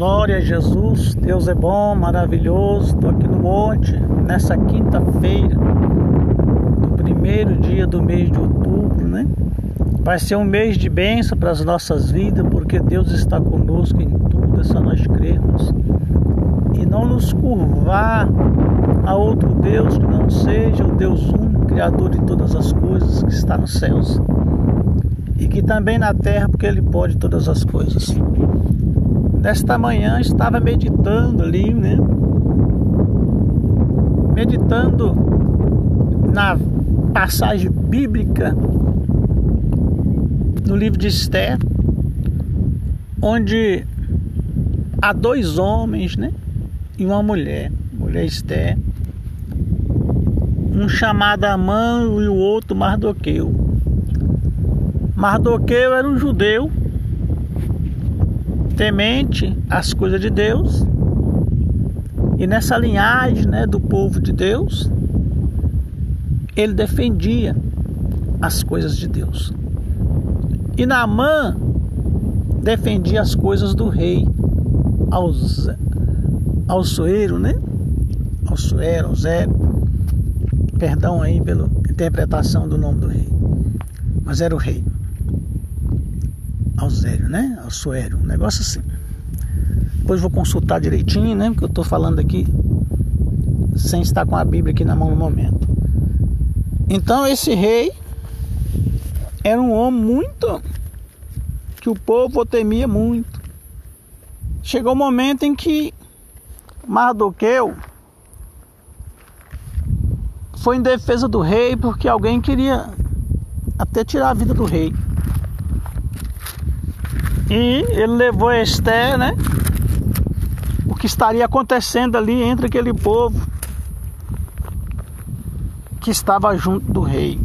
Glória a Jesus, Deus é bom, maravilhoso. Estou aqui no monte nessa quinta-feira, do primeiro dia do mês de outubro, né? Vai ser um mês de bênção para as nossas vidas, porque Deus está conosco em tudo, é só nós crermos e não nos curvar a outro Deus que não seja o Deus único, Criador de todas as coisas que está nos céus e que também na terra, porque Ele pode todas as coisas. Nesta manhã estava meditando ali, né? Meditando na passagem bíblica no livro de Esther, onde há dois homens, né? E uma mulher, mulher Esther, um chamado Amã e o outro Mardoqueu. Mardoqueu era um judeu temente às coisas de Deus. E nessa linhagem né, do povo de Deus, ele defendia as coisas de Deus. E Naamã defendia as coisas do rei, aos, ao né? Ao soeiro, ao zero. Perdão aí pela interpretação do nome do rei. Mas era o rei. Alzério, né? Alçoério, um negócio assim. Depois vou consultar direitinho, né? Porque eu estou falando aqui sem estar com a Bíblia aqui na mão no momento. Então esse rei era um homem muito que o povo temia muito. Chegou o um momento em que Mardoqueu foi em defesa do rei porque alguém queria até tirar a vida do rei. E ele levou Esther, né? O que estaria acontecendo ali entre aquele povo que estava junto do rei.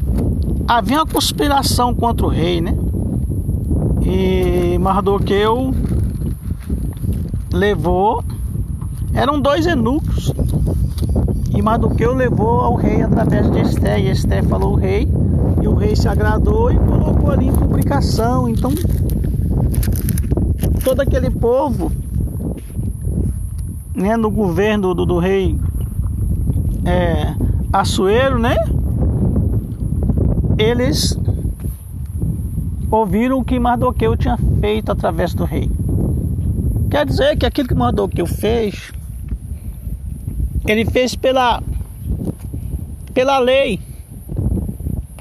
Havia uma conspiração contra o rei, né? E Mardoqueu levou. Eram dois eunucos. E Mardoqueu levou ao rei através de Esther. E Esther falou ao rei. E o rei se agradou e colocou ali em publicação. Então todo aquele povo, né, no governo do, do rei é, né? Eles ouviram o que Mardoqueu tinha feito através do rei. Quer dizer que aquilo que Mardoqueu fez, ele fez pela pela lei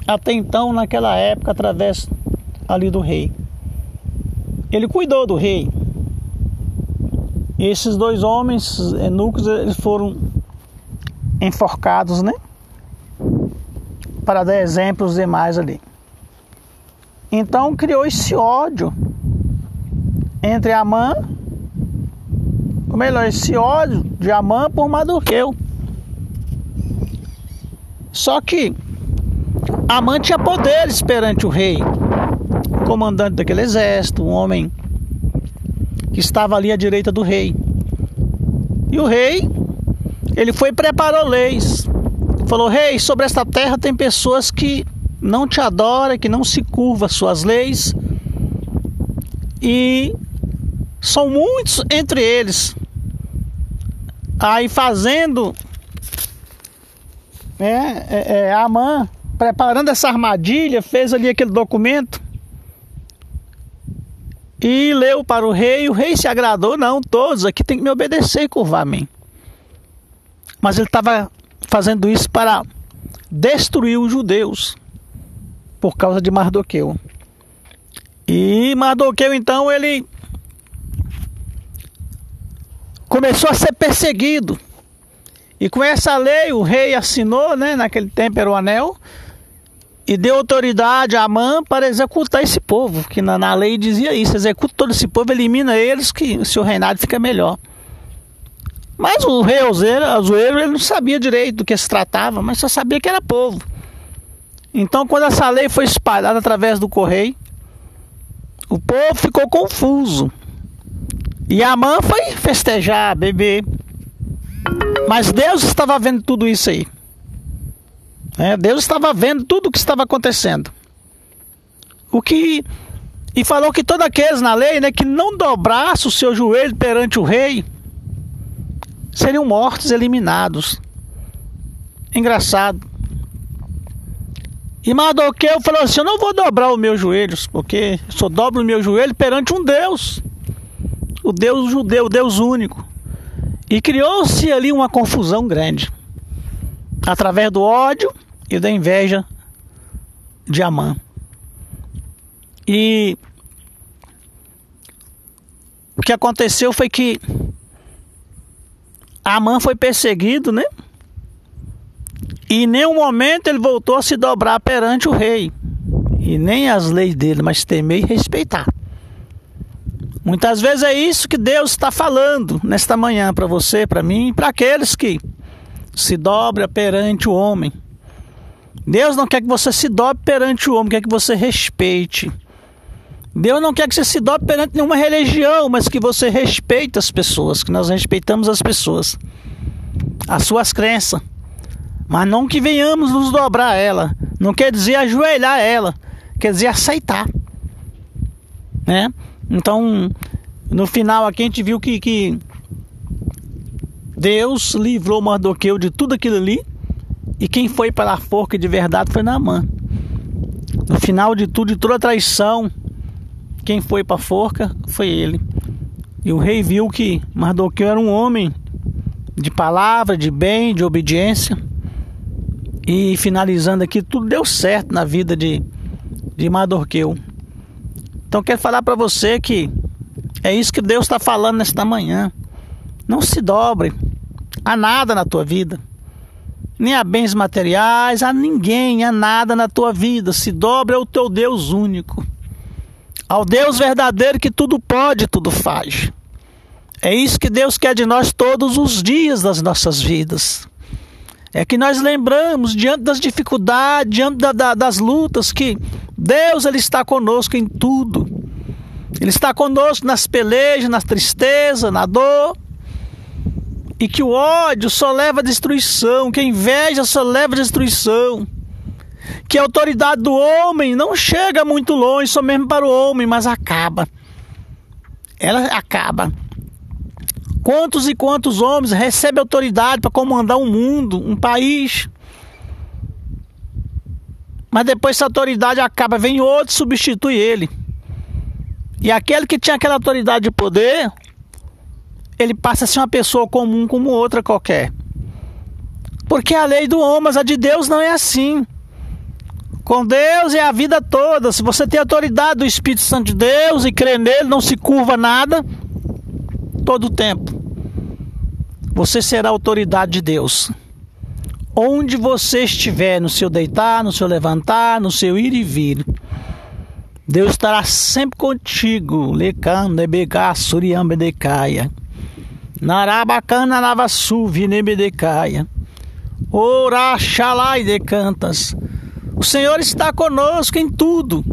até então naquela época através ali do rei. Ele cuidou do rei. Esses dois homens eunucos eles foram enforcados, né? Para dar exemplo aos demais ali. Então criou esse ódio entre Amã, ou melhor, esse ódio de Amã por Mardoqueu. Só que Amã tinha poderes perante o rei comandante daquele exército, um homem que estava ali à direita do rei. E o rei, ele foi e preparou leis. Falou: Rei, sobre esta terra tem pessoas que não te adoram, que não se curva às suas leis. E são muitos entre eles. Aí fazendo né, é, é, Amã, preparando essa armadilha, fez ali aquele documento e leu para o rei, o rei se agradou, não, todos aqui tem que me obedecer e curvar-me. Mas ele estava fazendo isso para destruir os judeus por causa de Mardoqueu. E Mardoqueu então ele começou a ser perseguido. E com essa lei o rei assinou, né, naquele tempo era o anel, e deu autoridade a Amã para executar esse povo, que na, na lei dizia isso, executa todo esse povo, elimina eles, que o seu reinado fica melhor. Mas o rei Azueiro, ele não sabia direito do que se tratava, mas só sabia que era povo. Então, quando essa lei foi espalhada através do correio, o povo ficou confuso. E Amã foi festejar, beber. Mas Deus estava vendo tudo isso aí. É, Deus estava vendo tudo o que estava acontecendo. O que E falou que todos aqueles na lei, né, que não dobrasse o seu joelho perante o rei, seriam mortos, eliminados. Engraçado. E Mardoqueu falou assim: Eu não vou dobrar os meus joelhos, porque só dobro o meu joelho perante um Deus, o Deus judeu, o Deus único. E criou-se ali uma confusão grande, através do ódio e da inveja de Amã. E o que aconteceu foi que Amã foi perseguido, né? E em nenhum momento ele voltou a se dobrar perante o rei. E nem as leis dele, mas temer e respeitar. Muitas vezes é isso que Deus está falando nesta manhã para você, para mim, para aqueles que se dobram perante o homem. Deus não quer que você se dobre perante o homem, quer que você respeite. Deus não quer que você se dobre perante nenhuma religião, mas que você respeite as pessoas, que nós respeitamos as pessoas, as suas crenças. Mas não que venhamos nos dobrar a ela. Não quer dizer ajoelhar a ela, quer dizer aceitar. Né? Então, no final aqui a gente viu que, que Deus livrou Mardoqueu de tudo aquilo ali. E quem foi para a forca de verdade foi Naamã. No final de tudo, de toda a traição, quem foi para a forca foi ele. E o rei viu que Mardoqueu era um homem de palavra, de bem, de obediência. E finalizando aqui, tudo deu certo na vida de, de Mardoqueu. Então quero falar para você que é isso que Deus está falando nesta manhã. Não se dobre a nada na tua vida, nem a bens materiais, a ninguém, a nada na tua vida. Se dobre ao teu Deus único, ao Deus verdadeiro que tudo pode, tudo faz. É isso que Deus quer de nós todos os dias das nossas vidas é que nós lembramos diante das dificuldades, diante da, da, das lutas, que Deus ele está conosco em tudo. Ele está conosco nas pelejas, na tristeza, na dor. E que o ódio só leva a destruição, que a inveja só leva a destruição. Que a autoridade do homem não chega muito longe, só mesmo para o homem, mas acaba. Ela acaba. Quantos e quantos homens recebem autoridade para comandar um mundo, um país? Mas depois essa autoridade acaba, vem outro e substitui ele. E aquele que tinha aquela autoridade de poder, ele passa a ser uma pessoa comum como outra qualquer. Porque a lei do homem, mas a de Deus não é assim. Com Deus é a vida toda. Se você tem autoridade do Espírito Santo de Deus e crê nele, não se curva nada, todo o tempo. Você será autoridade de Deus. Onde você estiver, no seu deitar, no seu levantar, no seu ir e vir, Deus estará sempre contigo. Lecando, ebegá, suriambedecaia. Narabacana, navassu, vinebedecaia. Ora, de cantas. O Senhor está conosco em tudo,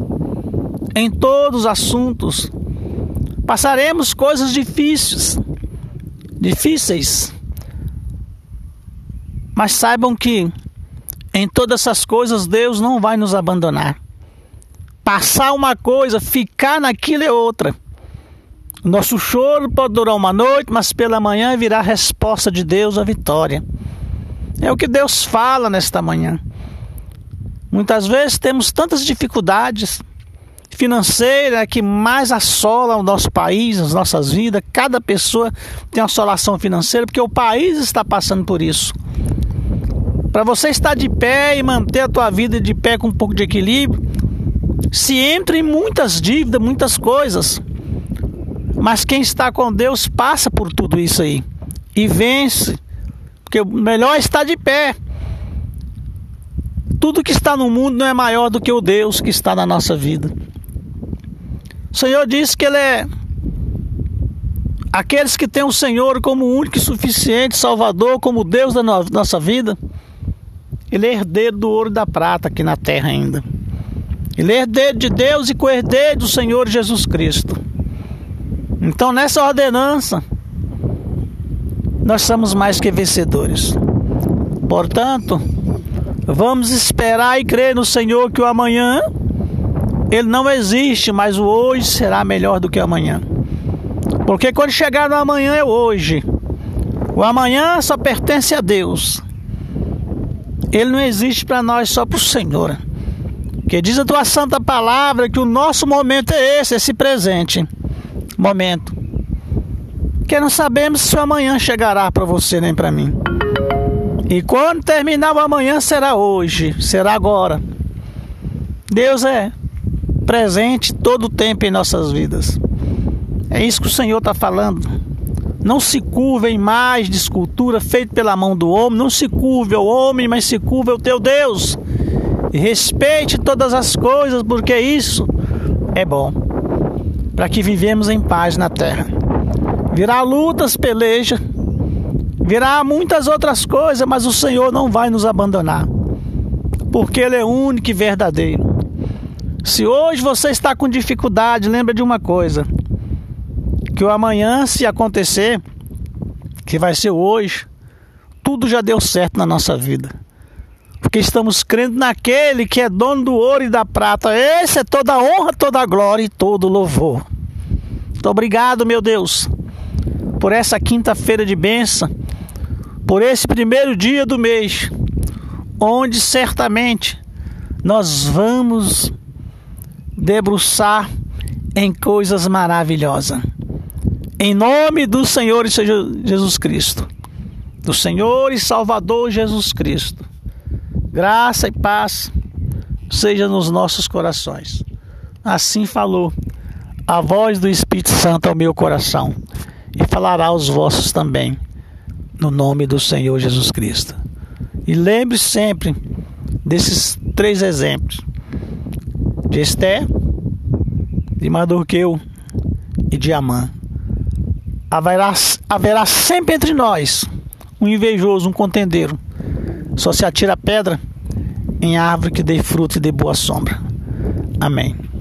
em todos os assuntos. Passaremos coisas difíceis, difíceis. Mas saibam que em todas essas coisas Deus não vai nos abandonar. Passar uma coisa, ficar naquilo é outra. Nosso choro pode durar uma noite, mas pela manhã virá a resposta de Deus, a vitória. É o que Deus fala nesta manhã. Muitas vezes temos tantas dificuldades, financeira que mais assola o nosso país, as nossas vidas. Cada pessoa tem assolação financeira porque o país está passando por isso. Para você estar de pé e manter a tua vida de pé com um pouco de equilíbrio, se entra em muitas dívidas, muitas coisas. Mas quem está com Deus passa por tudo isso aí e vence. Porque o melhor estar de pé. Tudo que está no mundo não é maior do que o Deus que está na nossa vida. O Senhor disse que Ele é aqueles que têm o Senhor como único e suficiente Salvador, como Deus da nossa vida. Ele é herdeiro do ouro e da prata aqui na terra ainda. Ele é herdeiro de Deus e co-herdeiro do Senhor Jesus Cristo. Então, nessa ordenança, nós somos mais que vencedores. Portanto, vamos esperar e crer no Senhor que o amanhã ele não existe, mas o hoje será melhor do que amanhã. Porque quando chegar no amanhã é hoje. O amanhã só pertence a Deus. Ele não existe para nós, só para o Senhor. Que diz a tua santa palavra que o nosso momento é esse, esse presente momento. Que não sabemos se o amanhã chegará para você nem para mim. E quando terminar o amanhã será hoje, será agora. Deus é presente todo o tempo em nossas vidas. É isso que o Senhor está falando. Não se curva em mais de escultura feita pela mão do homem. Não se curve ao homem, mas se curve ao teu Deus. E respeite todas as coisas, porque isso é bom. Para que vivemos em paz na terra. Virá lutas, peleja. Virá muitas outras coisas, mas o Senhor não vai nos abandonar. Porque Ele é único e verdadeiro. Se hoje você está com dificuldade, lembra de uma coisa: que o amanhã, se acontecer, que vai ser hoje, tudo já deu certo na nossa vida. Porque estamos crendo naquele que é dono do ouro e da prata. Esse é toda a honra, toda a glória e todo o louvor. Muito obrigado, meu Deus, por essa quinta-feira de bênção, por esse primeiro dia do mês, onde certamente nós vamos debruçar em coisas maravilhosas. Em nome do Senhor Jesus Cristo, do Senhor e Salvador Jesus Cristo, graça e paz seja nos nossos corações. Assim falou a voz do Espírito Santo ao meu coração, e falará aos vossos também, no nome do Senhor Jesus Cristo. E lembre sempre desses três exemplos: de Esté, de Mardoqueu e de Amã. Haverá, haverá sempre entre nós um invejoso, um contendeiro. Só se atira pedra em árvore que dê fruto e dê boa sombra. Amém.